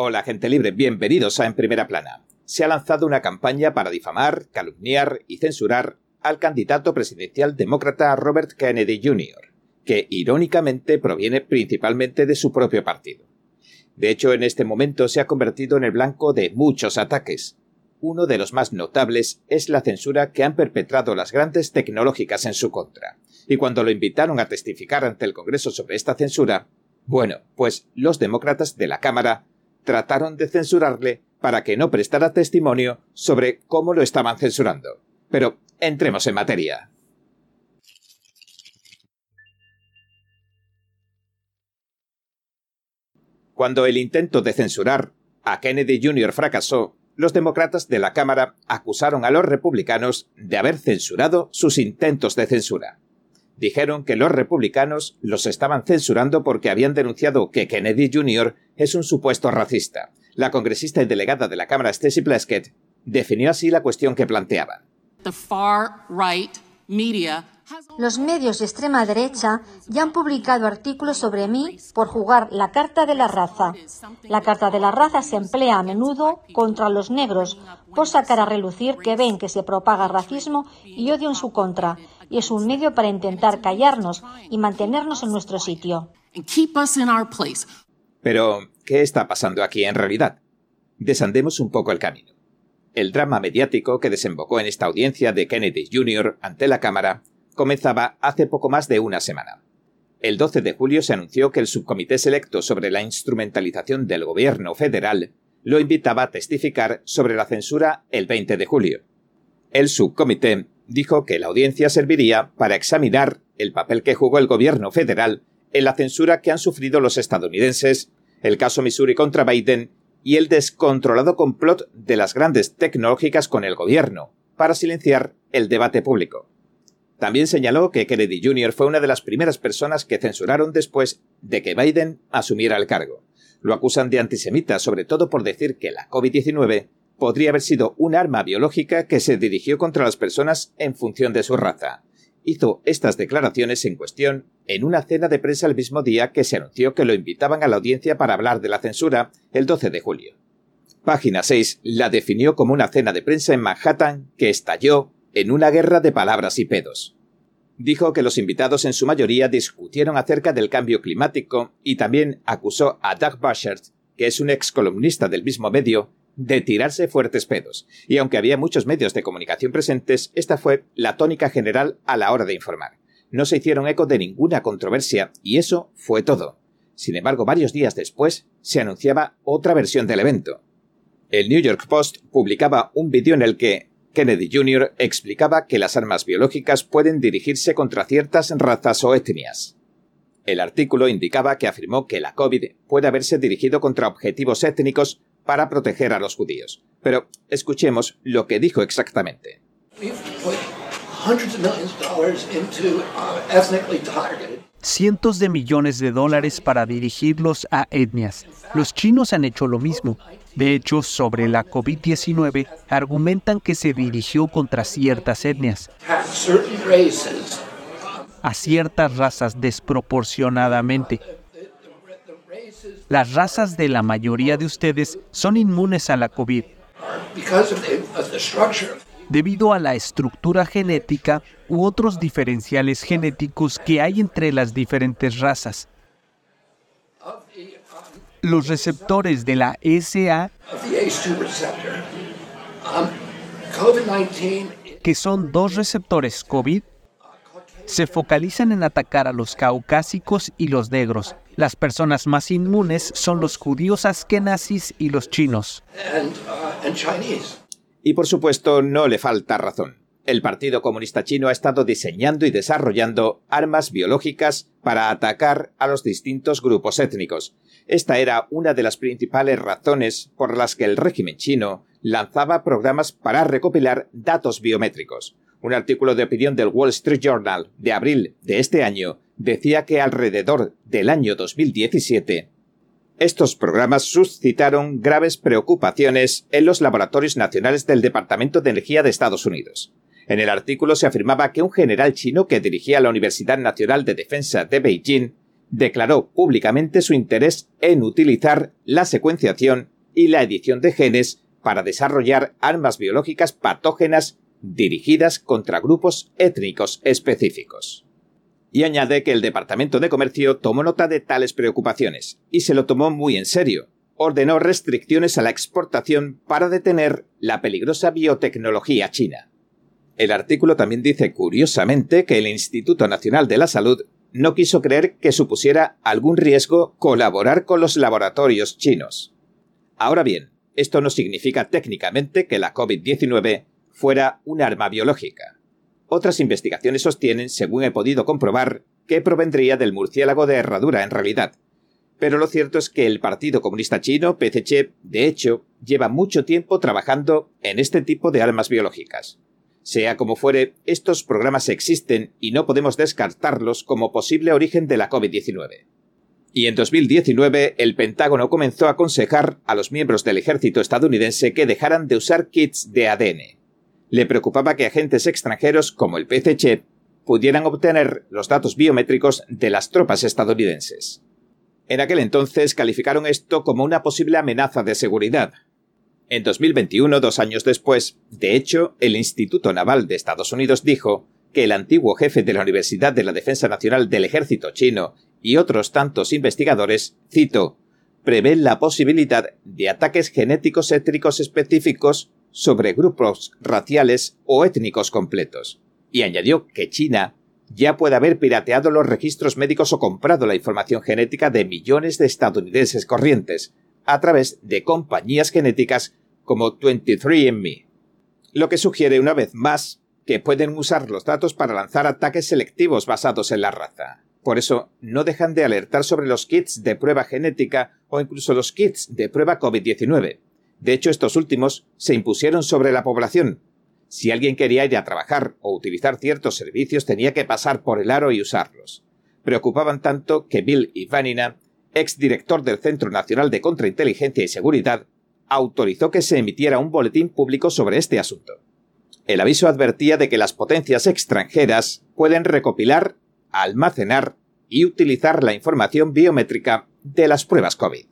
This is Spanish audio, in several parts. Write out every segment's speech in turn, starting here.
Hola gente libre, bienvenidos a En Primera Plana. Se ha lanzado una campaña para difamar, calumniar y censurar al candidato presidencial demócrata Robert Kennedy Jr., que irónicamente proviene principalmente de su propio partido. De hecho, en este momento se ha convertido en el blanco de muchos ataques. Uno de los más notables es la censura que han perpetrado las grandes tecnológicas en su contra. Y cuando lo invitaron a testificar ante el Congreso sobre esta censura, bueno, pues los demócratas de la Cámara trataron de censurarle para que no prestara testimonio sobre cómo lo estaban censurando. Pero entremos en materia. Cuando el intento de censurar a Kennedy Jr. fracasó, los demócratas de la Cámara acusaron a los republicanos de haber censurado sus intentos de censura. Dijeron que los republicanos los estaban censurando porque habían denunciado que Kennedy Jr. es un supuesto racista. La congresista y delegada de la Cámara Stacey Plaskett definió así la cuestión que planteaban. Los medios de extrema derecha ya han publicado artículos sobre mí por jugar la carta de la raza. La carta de la raza se emplea a menudo contra los negros por sacar a relucir que ven que se propaga racismo y odio en su contra, y es un medio para intentar callarnos y mantenernos en nuestro sitio. Pero, ¿qué está pasando aquí en realidad? Desandemos un poco el camino. El drama mediático que desembocó en esta audiencia de Kennedy Jr. ante la Cámara comenzaba hace poco más de una semana. El 12 de julio se anunció que el subcomité selecto sobre la instrumentalización del gobierno federal lo invitaba a testificar sobre la censura el 20 de julio. El subcomité dijo que la audiencia serviría para examinar el papel que jugó el gobierno federal en la censura que han sufrido los estadounidenses, el caso Missouri contra Biden y el descontrolado complot de las grandes tecnológicas con el gobierno para silenciar el debate público. También señaló que Kennedy Jr. fue una de las primeras personas que censuraron después de que Biden asumiera el cargo. Lo acusan de antisemita, sobre todo por decir que la COVID-19 podría haber sido un arma biológica que se dirigió contra las personas en función de su raza. Hizo estas declaraciones en cuestión en una cena de prensa el mismo día que se anunció que lo invitaban a la audiencia para hablar de la censura el 12 de julio. Página 6 la definió como una cena de prensa en Manhattan que estalló en una guerra de palabras y pedos. Dijo que los invitados en su mayoría discutieron acerca del cambio climático y también acusó a Doug Bushert, que es un ex columnista del mismo medio, de tirarse fuertes pedos. Y aunque había muchos medios de comunicación presentes, esta fue la tónica general a la hora de informar. No se hicieron eco de ninguna controversia y eso fue todo. Sin embargo, varios días después se anunciaba otra versión del evento. El New York Post publicaba un vídeo en el que Kennedy Jr. explicaba que las armas biológicas pueden dirigirse contra ciertas razas o etnias. El artículo indicaba que afirmó que la COVID puede haberse dirigido contra objetivos étnicos para proteger a los judíos. Pero escuchemos lo que dijo exactamente. Cientos de millones de dólares para dirigirlos a etnias. Los chinos han hecho lo mismo. De hecho, sobre la COVID-19 argumentan que se dirigió contra ciertas etnias, a ciertas razas desproporcionadamente. Las razas de la mayoría de ustedes son inmunes a la COVID. Debido a la estructura genética u otros diferenciales genéticos que hay entre las diferentes razas. Los receptores de la SA, que son dos receptores COVID, se focalizan en atacar a los caucásicos y los negros. Las personas más inmunes son los judíos askenazis y los chinos. Y por supuesto, no le falta razón. El Partido Comunista Chino ha estado diseñando y desarrollando armas biológicas para atacar a los distintos grupos étnicos. Esta era una de las principales razones por las que el régimen chino lanzaba programas para recopilar datos biométricos. Un artículo de opinión del Wall Street Journal de abril de este año decía que alrededor del año 2017 estos programas suscitaron graves preocupaciones en los laboratorios nacionales del Departamento de Energía de Estados Unidos. En el artículo se afirmaba que un general chino que dirigía la Universidad Nacional de Defensa de Beijing declaró públicamente su interés en utilizar la secuenciación y la edición de genes para desarrollar armas biológicas patógenas dirigidas contra grupos étnicos específicos. Y añade que el Departamento de Comercio tomó nota de tales preocupaciones y se lo tomó muy en serio. Ordenó restricciones a la exportación para detener la peligrosa biotecnología china. El artículo también dice curiosamente que el Instituto Nacional de la Salud no quiso creer que supusiera algún riesgo colaborar con los laboratorios chinos. Ahora bien, esto no significa técnicamente que la COVID-19 fuera un arma biológica. Otras investigaciones sostienen, según he podido comprobar, que provendría del murciélago de herradura en realidad. Pero lo cierto es que el Partido Comunista Chino, PCC, de hecho, lleva mucho tiempo trabajando en este tipo de armas biológicas. Sea como fuere, estos programas existen y no podemos descartarlos como posible origen de la COVID-19. Y en 2019 el Pentágono comenzó a aconsejar a los miembros del ejército estadounidense que dejaran de usar kits de ADN. Le preocupaba que agentes extranjeros como el PCC pudieran obtener los datos biométricos de las tropas estadounidenses. En aquel entonces calificaron esto como una posible amenaza de seguridad. En 2021, dos años después, de hecho, el Instituto Naval de Estados Unidos dijo que el antiguo jefe de la Universidad de la Defensa Nacional del Ejército chino y otros tantos investigadores, cito, prevén la posibilidad de ataques genéticos étnicos específicos sobre grupos raciales o étnicos completos, y añadió que China ya puede haber pirateado los registros médicos o comprado la información genética de millones de estadounidenses corrientes a través de compañías genéticas como 23andMe, lo que sugiere una vez más que pueden usar los datos para lanzar ataques selectivos basados en la raza. Por eso, no dejan de alertar sobre los kits de prueba genética o incluso los kits de prueba COVID-19. De hecho, estos últimos se impusieron sobre la población. Si alguien quería ir a trabajar o utilizar ciertos servicios tenía que pasar por el aro y usarlos. Preocupaban tanto que Bill Ivanina, exdirector del Centro Nacional de Contrainteligencia y Seguridad, autorizó que se emitiera un boletín público sobre este asunto. El aviso advertía de que las potencias extranjeras pueden recopilar, almacenar y utilizar la información biométrica de las pruebas COVID.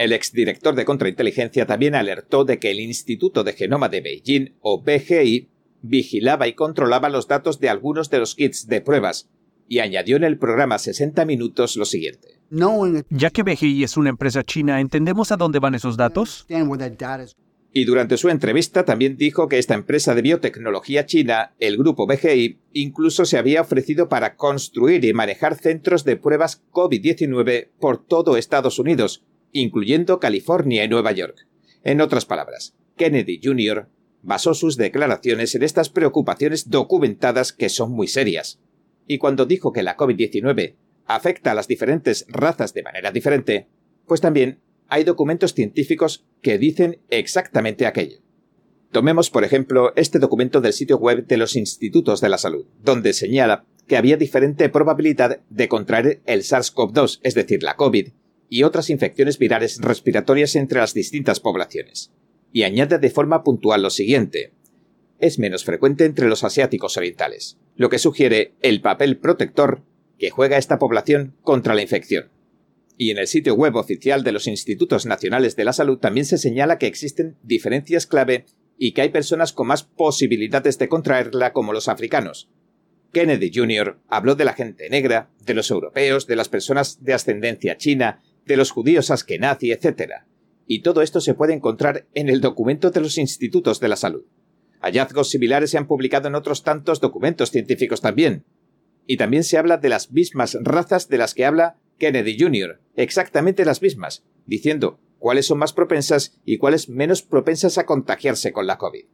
El exdirector de contrainteligencia también alertó de que el Instituto de Genoma de Beijing, o BGI, vigilaba y controlaba los datos de algunos de los kits de pruebas, y añadió en el programa 60 Minutos lo siguiente. Ya que BGI es una empresa china, ¿entendemos a dónde van esos datos? Y durante su entrevista también dijo que esta empresa de biotecnología china, el grupo BGI, incluso se había ofrecido para construir y manejar centros de pruebas COVID-19 por todo Estados Unidos, incluyendo California y Nueva York. En otras palabras, Kennedy Jr. basó sus declaraciones en estas preocupaciones documentadas que son muy serias. Y cuando dijo que la COVID-19 afecta a las diferentes razas de manera diferente, pues también hay documentos científicos que dicen exactamente aquello. Tomemos, por ejemplo, este documento del sitio web de los Institutos de la Salud, donde señala que había diferente probabilidad de contraer el SARS-CoV-2, es decir, la COVID, y otras infecciones virales respiratorias entre las distintas poblaciones. Y añade de forma puntual lo siguiente. Es menos frecuente entre los asiáticos orientales, lo que sugiere el papel protector que juega esta población contra la infección y en el sitio web oficial de los Institutos Nacionales de la Salud también se señala que existen diferencias clave y que hay personas con más posibilidades de contraerla como los africanos. Kennedy Jr. habló de la gente negra, de los europeos, de las personas de ascendencia china, de los judíos askenazi, etc. Y todo esto se puede encontrar en el documento de los Institutos de la Salud. Hallazgos similares se han publicado en otros tantos documentos científicos también. Y también se habla de las mismas razas de las que habla Kennedy Jr., exactamente las mismas, diciendo cuáles son más propensas y cuáles menos propensas a contagiarse con la COVID.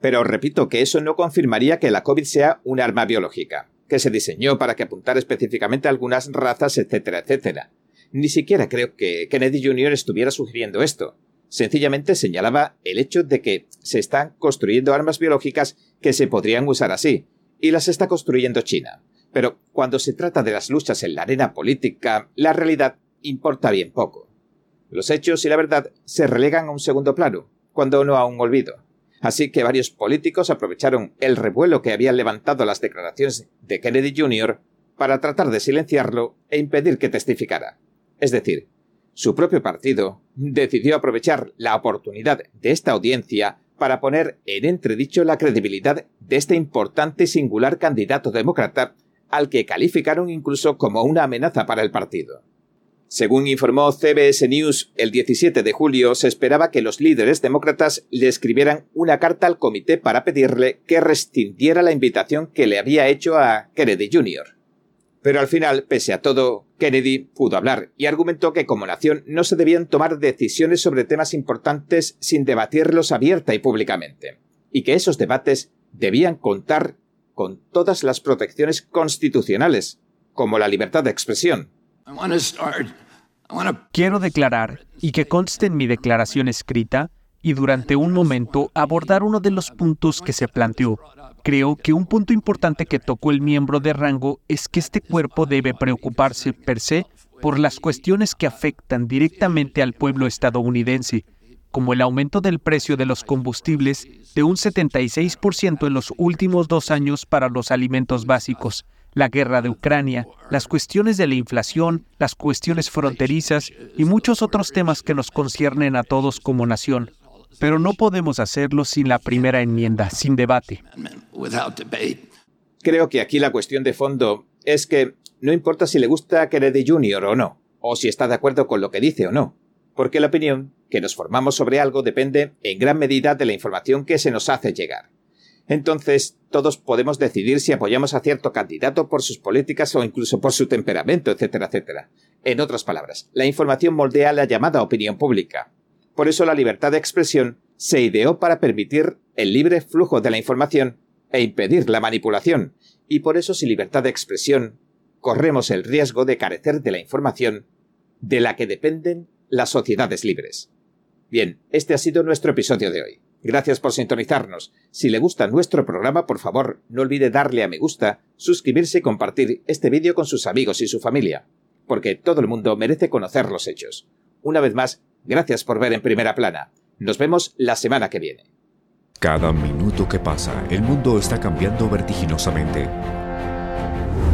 Pero repito que eso no confirmaría que la COVID sea un arma biológica, que se diseñó para que apuntara específicamente a algunas razas, etcétera, etcétera. Ni siquiera creo que Kennedy Jr. estuviera sugiriendo esto. Sencillamente señalaba el hecho de que se están construyendo armas biológicas que se podrían usar así, y las está construyendo China. Pero cuando se trata de las luchas en la arena política, la realidad importa bien poco. Los hechos y la verdad se relegan a un segundo plano, cuando no a un olvido. Así que varios políticos aprovecharon el revuelo que habían levantado las declaraciones de Kennedy Jr. para tratar de silenciarlo e impedir que testificara. Es decir, su propio partido decidió aprovechar la oportunidad de esta audiencia para poner en entredicho la credibilidad de este importante y singular candidato demócrata al que calificaron incluso como una amenaza para el partido. Según informó CBS News, el 17 de julio se esperaba que los líderes demócratas le escribieran una carta al comité para pedirle que rescindiera la invitación que le había hecho a Kennedy Jr. Pero al final, pese a todo, Kennedy pudo hablar y argumentó que como nación no se debían tomar decisiones sobre temas importantes sin debatirlos abierta y públicamente, y que esos debates debían contar con todas las protecciones constitucionales, como la libertad de expresión, Quiero declarar, y que conste en mi declaración escrita, y durante un momento abordar uno de los puntos que se planteó. Creo que un punto importante que tocó el miembro de rango es que este cuerpo debe preocuparse per se por las cuestiones que afectan directamente al pueblo estadounidense, como el aumento del precio de los combustibles de un 76% en los últimos dos años para los alimentos básicos, la guerra de Ucrania, las cuestiones de la inflación, las cuestiones fronterizas y muchos otros temas que nos conciernen a todos como nación. Pero no podemos hacerlo sin la primera enmienda, sin debate. Creo que aquí la cuestión de fondo es que no importa si le gusta a Kennedy Jr. o no, o si está de acuerdo con lo que dice o no, porque la opinión que nos formamos sobre algo depende en gran medida de la información que se nos hace llegar. Entonces, todos podemos decidir si apoyamos a cierto candidato por sus políticas o incluso por su temperamento, etcétera, etcétera. En otras palabras, la información moldea la llamada opinión pública. Por eso la libertad de expresión se ideó para permitir el libre flujo de la información e impedir la manipulación. Y por eso sin libertad de expresión corremos el riesgo de carecer de la información de la que dependen las sociedades libres. Bien, este ha sido nuestro episodio de hoy. Gracias por sintonizarnos. Si le gusta nuestro programa, por favor, no olvide darle a me gusta, suscribirse y compartir este vídeo con sus amigos y su familia, porque todo el mundo merece conocer los hechos. Una vez más, gracias por ver en primera plana. Nos vemos la semana que viene. Cada minuto que pasa, el mundo está cambiando vertiginosamente.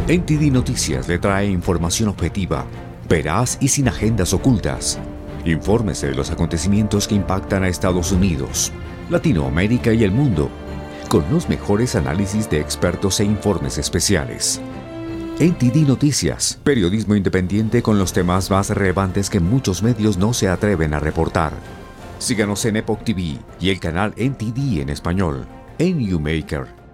NTD Noticias le trae información objetiva, veraz y sin agendas ocultas. Infórmese de los acontecimientos que impactan a Estados Unidos, Latinoamérica y el mundo, con los mejores análisis de expertos e informes especiales. NTD Noticias, periodismo independiente con los temas más relevantes que muchos medios no se atreven a reportar. Síganos en Epoch TV y el canal NTD en español, en YouMaker